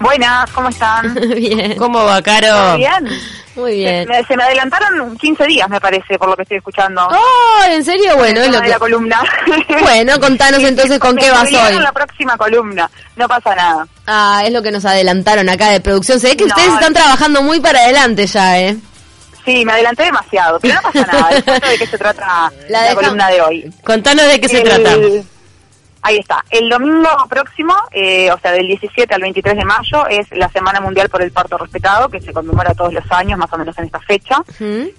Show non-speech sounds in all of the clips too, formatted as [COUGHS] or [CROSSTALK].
Buenas, ¿cómo están? [LAUGHS] bien. ¿Cómo va, Caro? Bien. Muy bien. Se me, adelantaron 15 días, me parece, por lo que estoy escuchando. Oh, ¿en serio? Bueno, es lo que... la columna. [LAUGHS] Bueno, contanos entonces con qué vas hoy. la próxima columna, no pasa nada. Ah, es lo que nos adelantaron acá de producción. Se ve que ustedes están trabajando muy para adelante ya, ¿eh? Sí, me adelanté demasiado, pero no pasa nada. [LAUGHS] ¿De qué se trata la, columna de hoy? Contanos de qué se trata. Ahí está. El domingo próximo, eh, o sea, del 17 al 23 de mayo, es la Semana Mundial por el Parto Respetado, que se conmemora todos los años, más o menos en esta fecha.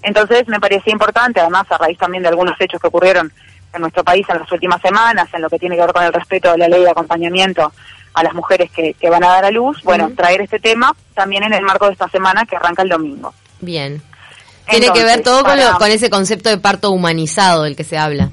Entonces, me parecía importante, además, a raíz también de algunos hechos que ocurrieron en nuestro país en las últimas semanas, en lo que tiene que ver con el respeto de la ley de acompañamiento a las mujeres que, van a dar a luz, bueno, traer este tema también en el marco de esta semana que arranca el domingo. Bien. Tiene que ver todo con, con ese concepto de parto humanizado del que se habla.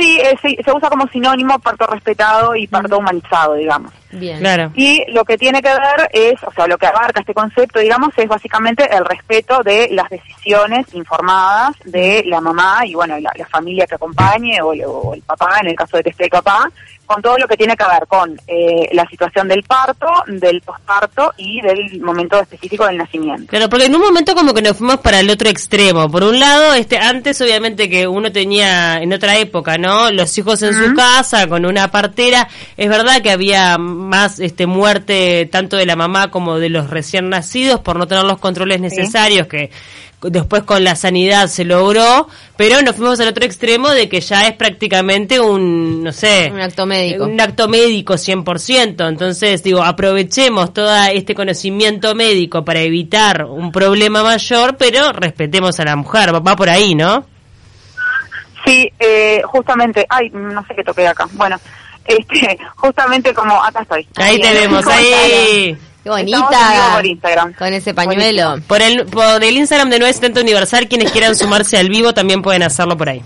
Sí, eh, se, usa como sinónimo parto respetado y parto humanizado, digamos. Bien. Claro. Y lo que tiene que ver es, o sea, lo que abarca este concepto, digamos, es básicamente el respeto de las decisiones informadas de la mamá y, bueno, la, familia que acompañe o, o, el papá, en el caso de que esté el papá, con todo lo que tiene que ver con eh, la situación del parto, del posparto y del momento específico del nacimiento. Claro, porque en un momento como que nos fuimos para el otro extremo. Por un lado, este antes obviamente que uno tenía en otra época, ¿no? Los hijos en su casa con una partera, es verdad que había más este muerte tanto de la mamá como de los recién nacidos por no tener los controles necesarios que después con la sanidad se logró, pero nos fuimos al otro extremo de que ya es prácticamente un, no sé, un acto médico. Un acto médico 100%. Entonces, digo, aprovechemos todo este conocimiento médico para evitar un problema mayor, pero respetemos a la mujer. Va por ahí, ¿no? Sí, eh, justamente, ay, no sé qué toqué acá. Bueno, este, justamente como acá estoy. Ahí, ahí te vemos, ahí. Qué bonita. Por Instagram. Con ese pañuelo. Por el, por el Instagram de 970 Universal, quienes quieran sumarse al vivo también pueden hacerlo por ahí.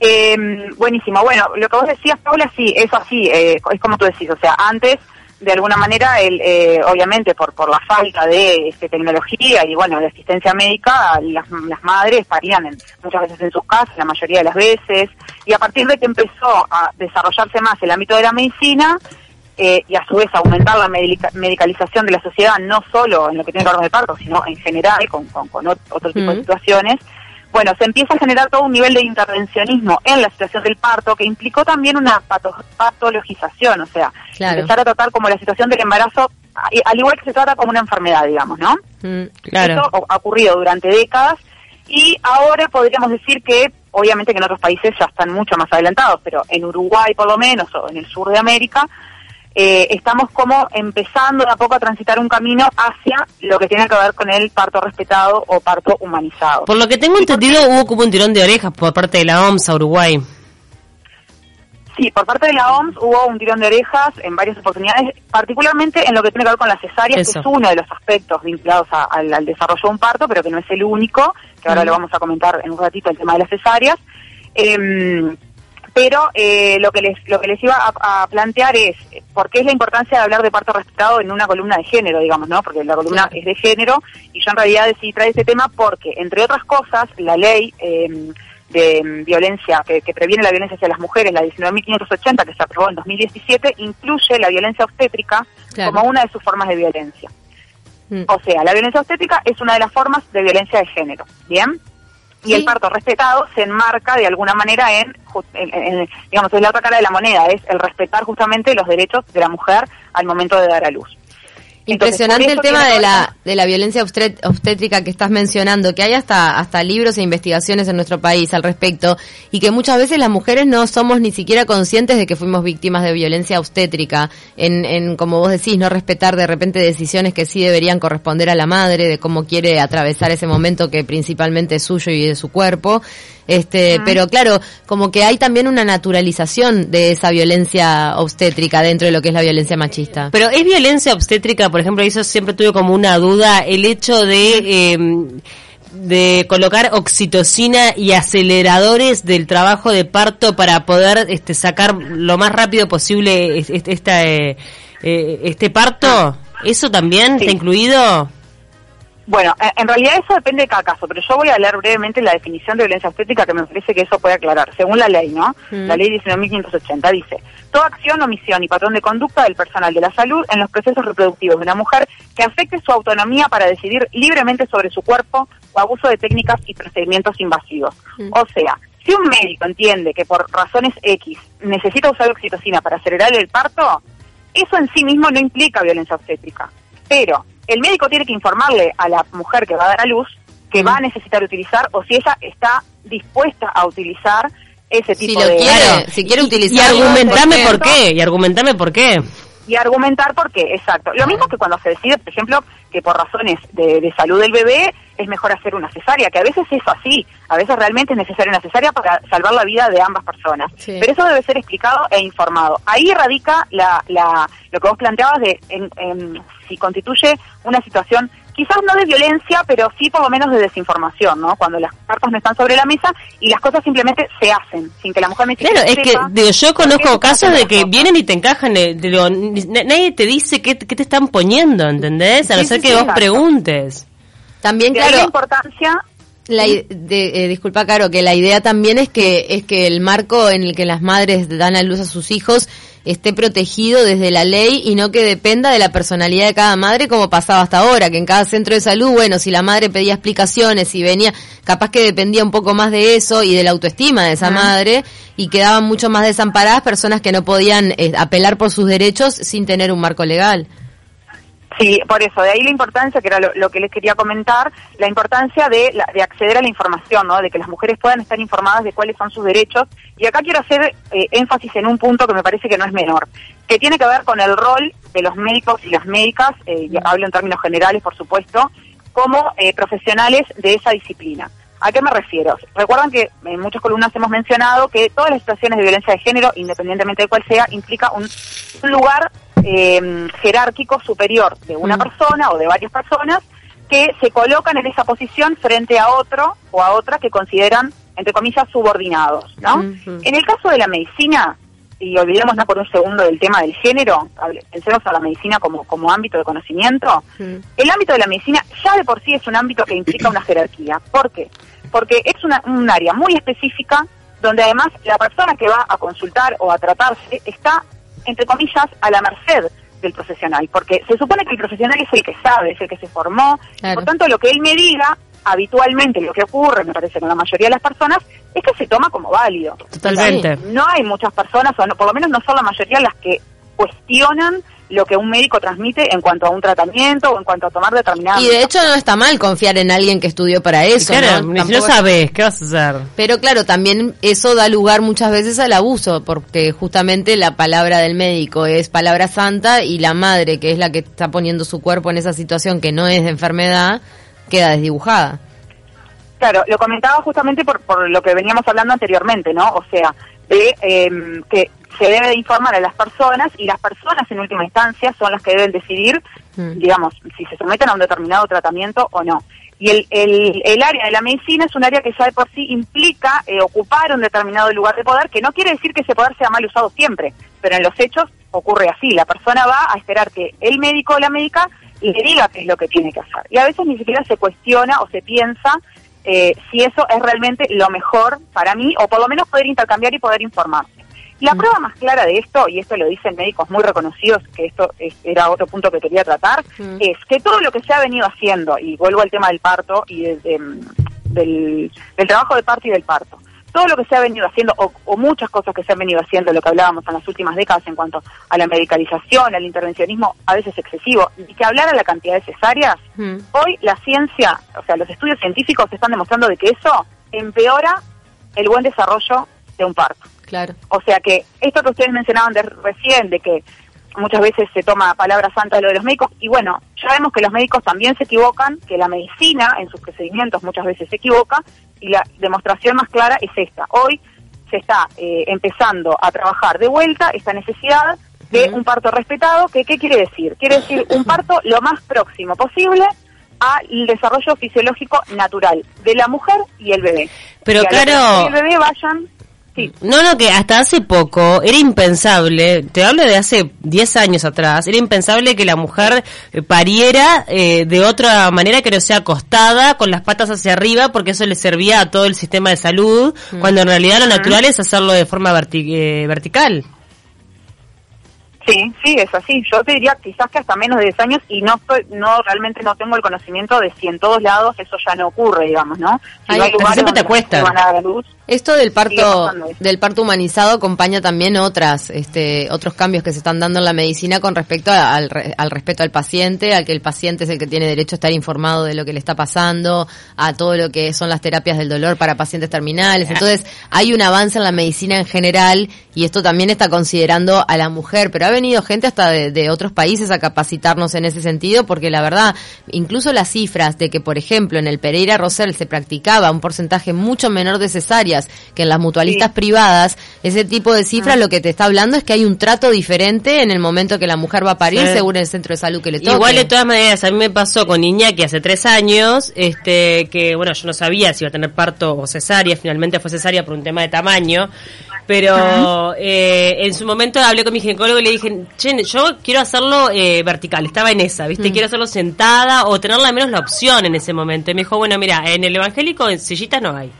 Eh, buenísimo. Bueno, lo que vos decías, Paula, sí, eso así, eh, es como tú decís. O sea, antes, de alguna manera, el, eh, obviamente por, por la falta de este, tecnología y, bueno, de asistencia médica, las, las madres parían en, muchas veces en sus casas, la mayoría de las veces. Y a partir de que empezó a desarrollarse más el ámbito de la medicina, eh, y a su vez aumentar la medicalización de la sociedad, no solo en lo que tiene que ver con el parto, sino en general con, con, otro tipo de situaciones, bueno, se empieza a generar todo un nivel de intervencionismo en la situación del parto que implicó también una patologización, o sea, empezar a tratar como la situación del embarazo, al igual que se trata como una enfermedad, digamos, ¿no? Mm, claro. Eso ha ocurrido durante décadas y ahora podríamos decir que, obviamente que en otros países ya están mucho más adelantados, pero en Uruguay por lo menos, o en el sur de América, eh, estamos como empezando de a poco a transitar un camino hacia lo que tiene que ver con el parto respetado o parto humanizado. Por lo que tengo entendido, hubo como un tirón de orejas por parte de la OMS a Uruguay. Sí, por parte de la OMS hubo un tirón de orejas en varias oportunidades, particularmente en lo que tiene que ver con las cesáreas, que es uno de los aspectos vinculados al, desarrollo de un parto, pero que no es el único, que ahora lo vamos a comentar en un ratito, el tema de las cesáreas. Eh, pero eh, lo que les lo que les iba a, plantear es por qué es la importancia de hablar de parto respetado en una columna de género, digamos, ¿no? Porque la columna es de género y yo en realidad decidí traer este tema porque, entre otras cosas, la ley em, de violencia que, previene la violencia hacia las mujeres, la 19.580 que se aprobó en 2017, incluye la violencia obstétrica como una de sus formas de violencia. Mm. O sea, la violencia obstétrica es una de las formas de violencia de género, ¿bien? Y el parto respetado se enmarca de alguna manera en, digamos, es la otra cara de la moneda, es el respetar justamente los derechos de la mujer al momento de dar a luz. Impresionante el tema de la, de la violencia obstétrica que estás mencionando, que hay hasta, hasta libros e investigaciones en nuestro país al respecto, y que muchas veces las mujeres no somos ni siquiera conscientes de que fuimos víctimas de violencia obstétrica, en, en como vos decís, no respetar de repente decisiones que sí deberían corresponder a la madre, de cómo quiere atravesar ese momento que principalmente es suyo y de su cuerpo, este, pero claro, como que hay también una naturalización de esa violencia obstétrica dentro de lo que es la violencia machista. Pero es violencia obstétrica, por ejemplo, eso siempre tuve como una duda, el hecho de em, de colocar oxitocina y aceleradores del trabajo de parto para poder este, sacar lo más rápido posible este, eh, este parto. ¿Eso también está incluido? Bueno, en realidad eso depende de cada caso, pero yo voy a leer brevemente la definición de violencia obstétrica que me parece que eso puede aclarar. Según la ley, ¿no? Mm. La ley 19.580 dice, toda acción, omisión y patrón de conducta del personal de la salud en los procesos reproductivos de una mujer que afecte su autonomía para decidir libremente sobre su cuerpo o abuso de técnicas y procedimientos invasivos. Mm. O sea, si un médico entiende que por razones X necesita usar oxitocina para acelerar el parto, eso en sí mismo no implica violencia obstétrica. Pero el médico tiene que informarle a la mujer que va a dar a luz que va a necesitar utilizar o si ella está dispuesta a utilizar ese tipo si de quiere, si quiere utilizar y argumentame por qué. Y argumentame por qué y argumentar por qué exacto. Lo mismo que cuando se decide por ejemplo que por razones de, salud del bebé es mejor hacer una cesárea que a veces es así a veces realmente es necesaria una cesárea para salvar la vida de ambas personas. Pero eso debe ser explicado e informado. Ahí radica la, la lo que vos planteabas de en, si constituye una situación quizás no de violencia, pero sí por lo menos de desinformación, ¿no? Cuando las cartas no están sobre la mesa y las cosas simplemente se hacen, sin que la mujer me Claro, es que digo, yo conozco casos de que vienen y te encajan, eh, digo, nadie te dice qué, te están poniendo, ¿entendés? A no ser que vos preguntes. También, claro. La importancia la, de, eh, disculpa, Caro, que la idea también es que es que el marco en el que las madres dan a luz a sus hijos esté protegido desde la ley y no que dependa de la personalidad de cada madre como pasaba hasta ahora, que en cada centro de salud, bueno, si la madre pedía explicaciones y venía, capaz que dependía un poco más de eso y de la autoestima de esa madre y quedaban mucho más desamparadas personas que no podían eh, apelar por sus derechos sin tener un marco legal. Sí, por eso, de ahí la importancia, que era lo, que les quería comentar, la importancia de, de acceder a la información, ¿no? de que las mujeres puedan estar informadas de cuáles son sus derechos. Y acá quiero hacer eh, énfasis en un punto que me parece que no es menor, que tiene que ver con el rol de los médicos y las médicas, eh, hablo en términos generales, por supuesto, como eh, profesionales de esa disciplina. ¿A qué me refiero? Recuerdan que en muchas columnas hemos mencionado que todas las situaciones de violencia de género, independientemente de cuál sea, implica un, lugar eh, jerárquico superior de una mm. persona o de varias personas que se colocan en esa posición frente a otro o a otra que consideran, entre comillas, subordinados. ¿no? En el caso de la medicina, y olvidémonos por un segundo del tema del género, pensemos a la medicina como, como ámbito de conocimiento, el ámbito de la medicina ya de por sí es un ámbito que implica una jerarquía. ¿Por qué? Porque es una, un área muy específica donde además la persona que va a consultar o a tratarse está, entre comillas, a la merced del profesional, porque se supone que el profesional es el que sabe, es el que se formó, por tanto lo que él me diga habitualmente lo que ocurre, me parece, con la mayoría de las personas, es que se toma como válido. Totalmente. no hay muchas personas, o por lo menos no son la mayoría las que cuestionan lo que un médico transmite en cuanto a un tratamiento o en cuanto a tomar determinadas Y de hecho no está mal confiar en alguien que estudió para eso. Claro, ¿no? si no sabes, ¿qué vas a hacer? Pero claro, también eso da lugar muchas veces al abuso, porque justamente la palabra del médico es palabra santa y la madre, que es la que está poniendo su cuerpo en esa situación que no es de enfermedad, queda desdibujada. Claro, lo comentaba justamente por, por lo que veníamos hablando anteriormente, ¿no? O sea, de em, que se debe informar a las personas y las personas en última instancia son las que deben decidir, mm. digamos, si se someten a un determinado tratamiento o no. Y el, el, el, área de la medicina es un área que ya de por sí implica eh, ocupar un determinado lugar de poder, que no quiere decir que ese poder sea mal usado siempre, pero en los hechos ocurre así. La persona va a esperar que el médico o la médica le diga qué es lo que tiene que hacer. Y a veces ni siquiera se cuestiona o se piensa eh, si eso es realmente lo mejor para mí, o por lo menos poder intercambiar y poder informarse. La mm. prueba más clara de esto, y esto lo dicen médicos muy reconocidos, que esto era otro punto que quería tratar, mm. es que todo lo que se ha venido haciendo, y vuelvo al tema del parto y del, del trabajo de parto y del parto, todo lo que se ha venido haciendo, o, muchas cosas que se han venido haciendo, lo que hablábamos en las últimas décadas en cuanto a la medicalización, al intervencionismo a veces excesivo, y que hablar a la cantidad de cesáreas, mm. hoy la ciencia, o sea, los estudios científicos están demostrando de que eso empeora el buen desarrollo de un parto. Claro. O sea que esto que ustedes mencionaban de recién, de que muchas veces se toma palabra santa de lo de los médicos, y bueno, ya vemos que los médicos también se equivocan, que la medicina en sus procedimientos muchas veces se equivoca, y la demostración más clara es esta. Hoy se está eh, empezando a trabajar de vuelta esta necesidad de un parto respetado, que ¿qué quiere decir? Quiere decir un parto lo más próximo posible al desarrollo fisiológico natural de la mujer y el bebé. Pero claro, el bebé vayan No, no, que hasta hace poco era impensable, te hablo de hace 10 años atrás, era impensable que la mujer pariera eh, de otra manera que no sea acostada, con las patas hacia arriba, porque eso le servía a todo el sistema de salud, mm. cuando en realidad lo natural es hacerlo de forma eh, vertical. Sí, sí, es así. Yo te diría quizás que hasta menos de 10 años y no estoy, no realmente no tengo el conocimiento de si en todos lados eso ya no ocurre, digamos, ¿no? Si siempre te cuesta. Esto del parto del parto humanizado acompaña también otras este otros cambios que se están dando en la medicina con respecto al, al respeto al paciente, al que el paciente es el que tiene derecho a estar informado de lo que le está pasando, a todo lo que son las terapias del dolor para pacientes terminales. Entonces, hay un avance en la medicina en general y esto también está considerando a la mujer, pero ha venido gente hasta de, otros países a capacitarnos en ese sentido porque la verdad, incluso las cifras de que, por ejemplo, en el Pereira Rosell se practicaba un porcentaje mucho menor de que en las mutualistas privadas, ese tipo de cifras ah. lo que te está hablando es que hay un trato diferente en el momento que la mujer va a parir según el centro de salud que le toque. Igual de todas maneras, a mí me pasó con Iñaki hace tres años, este que bueno, yo no sabía si iba a tener parto o cesárea, finalmente fue cesárea por un tema de tamaño, pero eh, en su momento hablé con mi ginecólogo y le dije, che, yo quiero hacerlo eh, vertical, estaba en esa, ¿viste? Mm. Quiero hacerlo sentada o tener al menos la opción en ese momento. Y me dijo, bueno, mira, en el evangélico en sillitas no hay.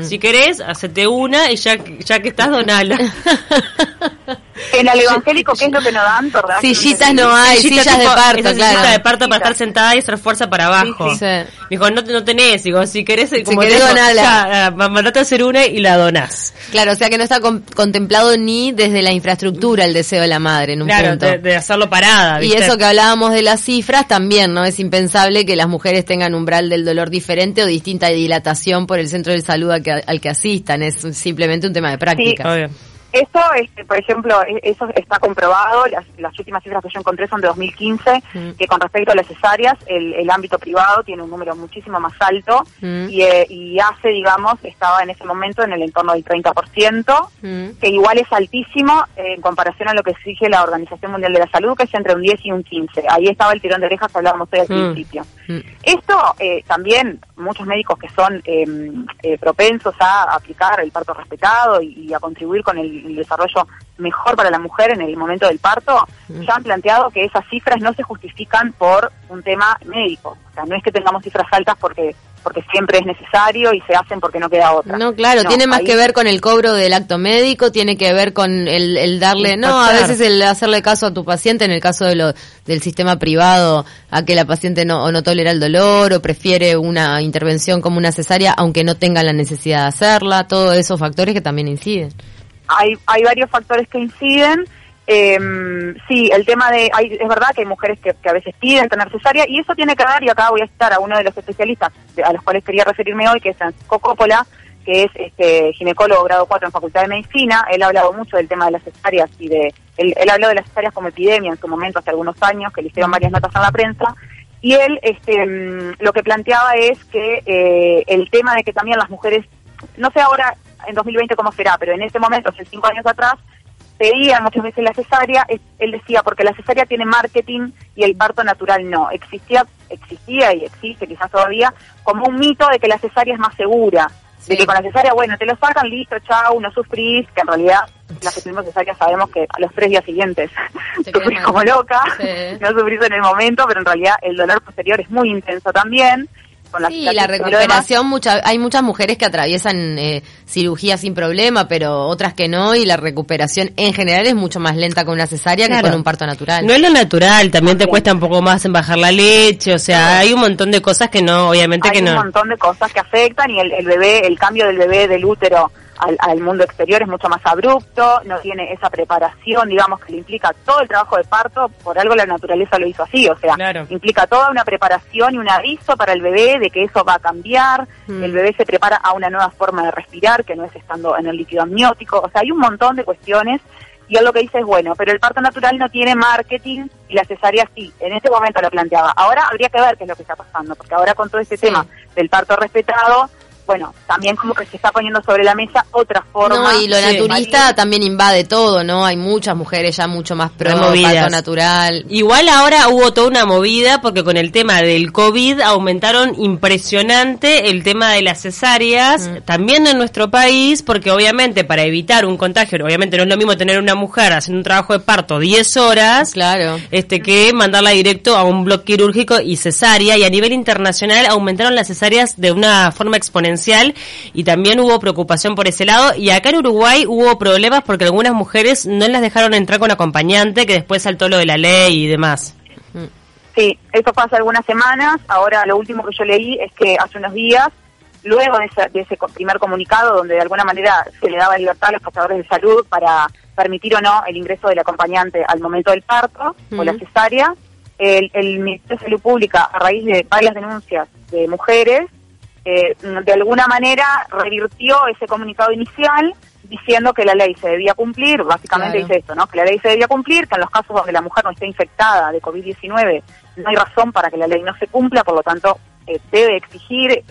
Si querés, hacete una y ya, ya que estás, donala. [LAUGHS] En el evangélico, ¿qué es lo que nos dan? ¿verdad? Sillitas no hay, sillas de parto, claro. Sillitas de parto para estar sentada y hacer fuerza para abajo. Sí, Me dijo, no, no tenés, digo, si querés, como si querés donala. Ah, mandate a hacer una y la donás. Claro, o sea que no está contemplado ni desde la infraestructura el deseo de la madre en un claro, punto. De, de, hacerlo parada. Y eso que hablábamos de las cifras también, ¿no? Es impensable que las mujeres tengan umbral del dolor diferente o distinta dilatación por el centro de salud al que, al que asistan. Es simplemente un tema de práctica. Sí, eso, este, por ejemplo, e, eso está comprobado, las, las, últimas cifras que yo encontré son de 2015, mm. que con respecto a las cesáreas, el, el, ámbito privado tiene un número muchísimo más alto mm. y, eh, y, hace, digamos, estaba en ese momento en el entorno del 30%, mm. que igual es altísimo en comparación a lo que exige la Organización Mundial de la Salud, que es entre un 10 y un 15. Ahí estaba el tirón de orejas que hablábamos hoy al principio. Esto eh, también, muchos médicos que son em, eh, propensos a aplicar el parto respetado y a contribuir con el el desarrollo mejor para la mujer en el momento del parto, ya han planteado que esas cifras no se justifican por un tema médico. O sea, no es que tengamos cifras altas porque porque siempre es necesario y se hacen porque no queda otra. No, claro, tiene más que ver con el cobro del acto médico, tiene que ver con el, darle, no, a veces el hacerle caso a tu paciente en el caso de lo, del sistema privado, a que la paciente no, o no tolera el dolor o prefiere una intervención como una cesárea aunque no tenga la necesidad de hacerla, todos esos factores que también inciden hay, hay varios factores que inciden. Eh, sí, el tema de, hay, es verdad que hay mujeres que, a veces piden tener cesárea y eso tiene que ver, y acá voy a citar a uno de los especialistas a los cuales quería referirme hoy, que es Francisco Coppola, que es este ginecólogo grado 4 en Facultad de Medicina. Él ha hablado mucho del tema de las cesáreas y de, él, él habló de las cesáreas como epidemia en su momento hace algunos años, que le hicieron varias notas en la prensa. Y él este, mm, lo que planteaba es que eh, el tema de que también las mujeres, no sé ahora en 2020 cómo será, pero en ese momento, hace cinco años atrás, pedían muchas veces la cesárea, él decía, porque la cesárea tiene marketing y el parto natural no. Existía, existía y existe quizás todavía como un mito de que la cesárea es más segura. De que con la cesárea, bueno, te lo sacan, listo, chao, no sufrís, que en realidad las que tuvimos cesárea sabemos que a los tres días siguientes [LAUGHS] sufrís como loca, no sufrís en el momento, pero en realidad el dolor posterior es muy intenso también sí, la recuperación, mucha, hay muchas mujeres que atraviesan eh, cirugía sin problema, pero otras que no, y la recuperación en general es mucho más lenta con una cesárea que con un parto natural. No es lo natural, también te cuesta un poco más en bajar la leche, o sea, hay un montón de cosas que no, obviamente que no. Hay un montón de cosas que afectan y el, el bebé, el cambio del bebé del útero al, mundo exterior es mucho más abrupto, no tiene esa preparación, digamos, que le implica todo el trabajo de parto, por algo la naturaleza lo hizo así, o sea, implica toda una preparación y un aviso para el bebé de que eso va a cambiar, mm. el bebé se prepara a una nueva forma de respirar, que no es estando en el líquido amniótico, o sea, hay un montón de cuestiones y él lo que dice es bueno, pero el parto natural no tiene marketing y la cesárea sí, en este momento lo planteaba. Ahora habría que ver qué es lo que está pasando, porque ahora con todo este tema del parto respetado, bueno, también como que se está poniendo sobre la mesa otra forma. No, y lo naturista también invade todo, ¿no? Hay muchas mujeres ya mucho más pro parto natural. Igual ahora hubo toda una movida porque con el tema del COVID aumentaron impresionante el tema de las cesáreas, mm. también en nuestro país, porque obviamente para evitar un contagio, obviamente no es lo mismo tener una mujer haciendo un trabajo de parto 10 horas, claro. este que mandarla directo a un bloque quirúrgico y cesárea, y a nivel internacional aumentaron las cesáreas de una forma exponencial y también hubo preocupación por ese lado. Y acá en Uruguay hubo problemas porque algunas mujeres no las dejaron entrar con acompañante, que después saltó lo de la ley y demás. Sí, fue hace algunas semanas. Ahora lo último que yo leí es que hace unos días, luego de ese, primer comunicado donde de alguna manera se le daba libertad a los prestadores de salud para permitir o no el ingreso del acompañante al momento del parto o la cesárea, el, el Ministerio de Salud Pública, a raíz de varias denuncias de mujeres, eh, de alguna manera revirtió ese comunicado inicial diciendo que la ley se debía cumplir, básicamente dice esto, ¿no? Que la ley se debía cumplir, que en los casos donde la mujer no esté infectada de COVID-19 no hay razón para que la ley no se cumpla, por lo tanto eh, debe exigir,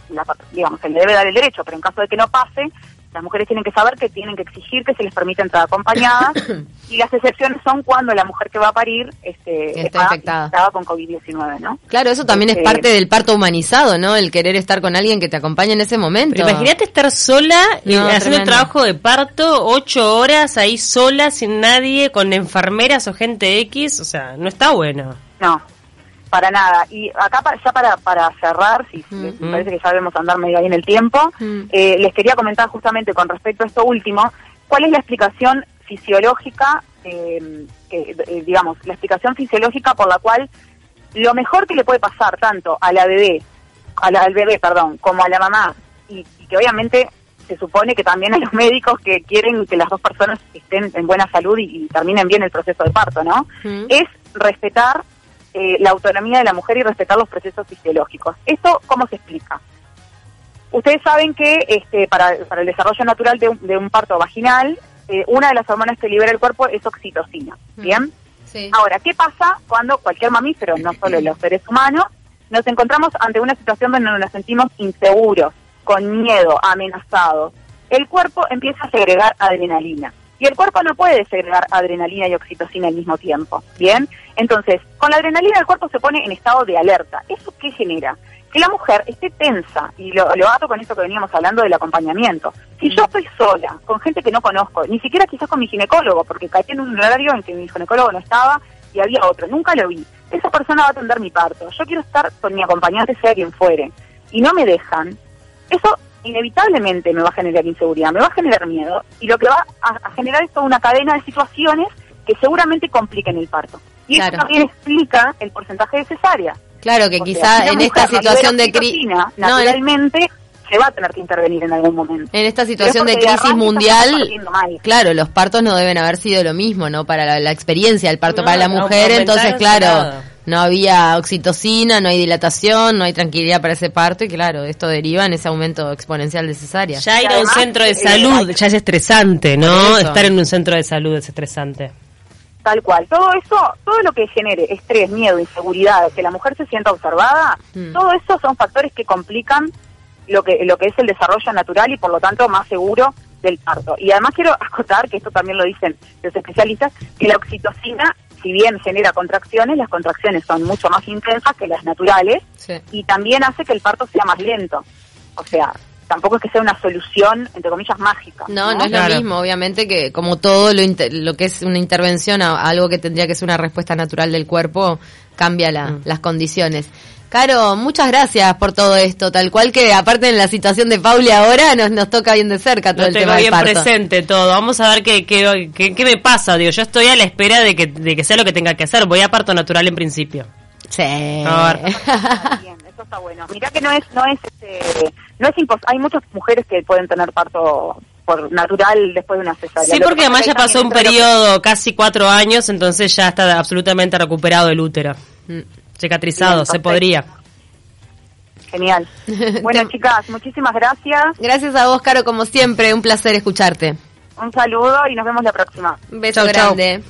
digamos, se le debe dar el derecho, pero en caso de que no pase, las mujeres tienen que saber que tienen que exigir que se les permita entrar acompañadas [COUGHS] y las excepciones son cuando la mujer que va a parir este, está, infectada con COVID-19, ¿no? Claro, eso también es este, parte del parto humanizado, ¿no? El querer estar con alguien que te acompañe en ese momento. Pero imagínate estar sola y haciendo el trabajo de parto ocho horas ahí sola, sin nadie, con enfermeras o gente X, o sea, no está bueno. No, para nada. Y acá ya para, para cerrar, si parece que ya debemos andar medio ahí en el tiempo, eh, les quería comentar justamente con respecto a esto último, cuál es la explicación fisiológica, eh, eh, digamos, la explicación fisiológica por la cual lo mejor que le puede pasar tanto a la bebé, al bebé, perdón, como a la mamá, y, que obviamente se supone que también a los médicos que quieren que las dos personas estén en buena salud y, terminen bien el proceso de parto, ¿no? Es respetar eh, la autonomía de la mujer y respetar los procesos fisiológicos. ¿Esto cómo se explica? Ustedes saben que este, para, para el desarrollo natural de un, parto vaginal, eh, una de las hormonas que libera el cuerpo es oxitocina. ¿Bien? Ahora, ¿qué pasa cuando cualquier mamífero, no solo los seres humanos, nos encontramos ante una situación donde nos sentimos inseguros, con miedo, amenazados? El cuerpo empieza a segregar adrenalina. Y el cuerpo no puede segregar adrenalina y oxitocina al mismo tiempo. ¿Bien? Entonces, con la adrenalina el cuerpo se pone en estado de alerta. ¿Eso qué genera? Que la mujer esté tensa, y lo, lo con esto que veníamos hablando del acompañamiento. Si yo estoy sola, con gente que no conozco, ni siquiera quizás con mi ginecólogo, porque caí en un horario en que mi ginecólogo no estaba y había otro, nunca lo vi. Esa persona va a atender mi parto. Yo quiero estar con mi acompañante, sea quien fuere, y no me dejan. Eso inevitablemente me va a generar inseguridad, me va a generar miedo y lo que va a, generar es toda una cadena de situaciones que seguramente compliquen el parto. Y eso también explica el porcentaje de cesárea. Claro, que quizá en esta situación de crisis... Naturalmente se va a tener que intervenir en algún momento. En esta situación de crisis mundial, claro, los partos no deben haber sido lo mismo, ¿no? Para la, experiencia, el parto para la mujer, entonces, claro no había oxitocina, no hay dilatación, no hay tranquilidad para ese parto y claro, esto deriva en ese aumento exponencial de cesárea. Ya ir a un centro de eh, salud ya es estresante, ¿no? Estar en un centro de salud es estresante. Tal cual. Todo eso, todo lo que genere estrés, miedo, inseguridad, que la mujer se sienta observada, mm. todo eso son factores que complican lo que, lo que es el desarrollo natural y por lo tanto más seguro del parto. Y además quiero [LAUGHS] acotar, que esto también lo dicen los especialistas, que la oxitocina si bien genera contracciones, las contracciones son mucho más intensas que las naturales y también hace que el parto sea más lento. O sea, tampoco es que sea una solución, entre comillas, mágica. No, no, es lo mismo, obviamente que como todo lo, lo que es una intervención a, algo que tendría que ser una respuesta natural del cuerpo, cambia mm. las condiciones. Caro, muchas gracias por todo esto, tal cual que aparte en la situación de Pauli ahora nos, nos toca bien de cerca todo el tema del bien presente todo. Vamos a ver qué, qué, qué, me pasa. Digo, yo estoy a la espera de que, de que sea lo que tenga que hacer. Voy a parto natural en principio. Sí. [LAUGHS] Bien, eso está bueno. Mirá que no es, no es, este, no es Hay muchas mujeres que pueden tener parto por natural después de una cesárea. Sí, porque además ya pasó un periodo casi cuatro años, entonces ya está absolutamente recuperado el útero. Mm cicatrizado, se podría. Genial. [LAUGHS] Bueno, chicas, muchísimas gracias. Gracias a vos, Caro, como siempre, un placer escucharte. Un saludo y nos vemos la próxima. Un beso grande.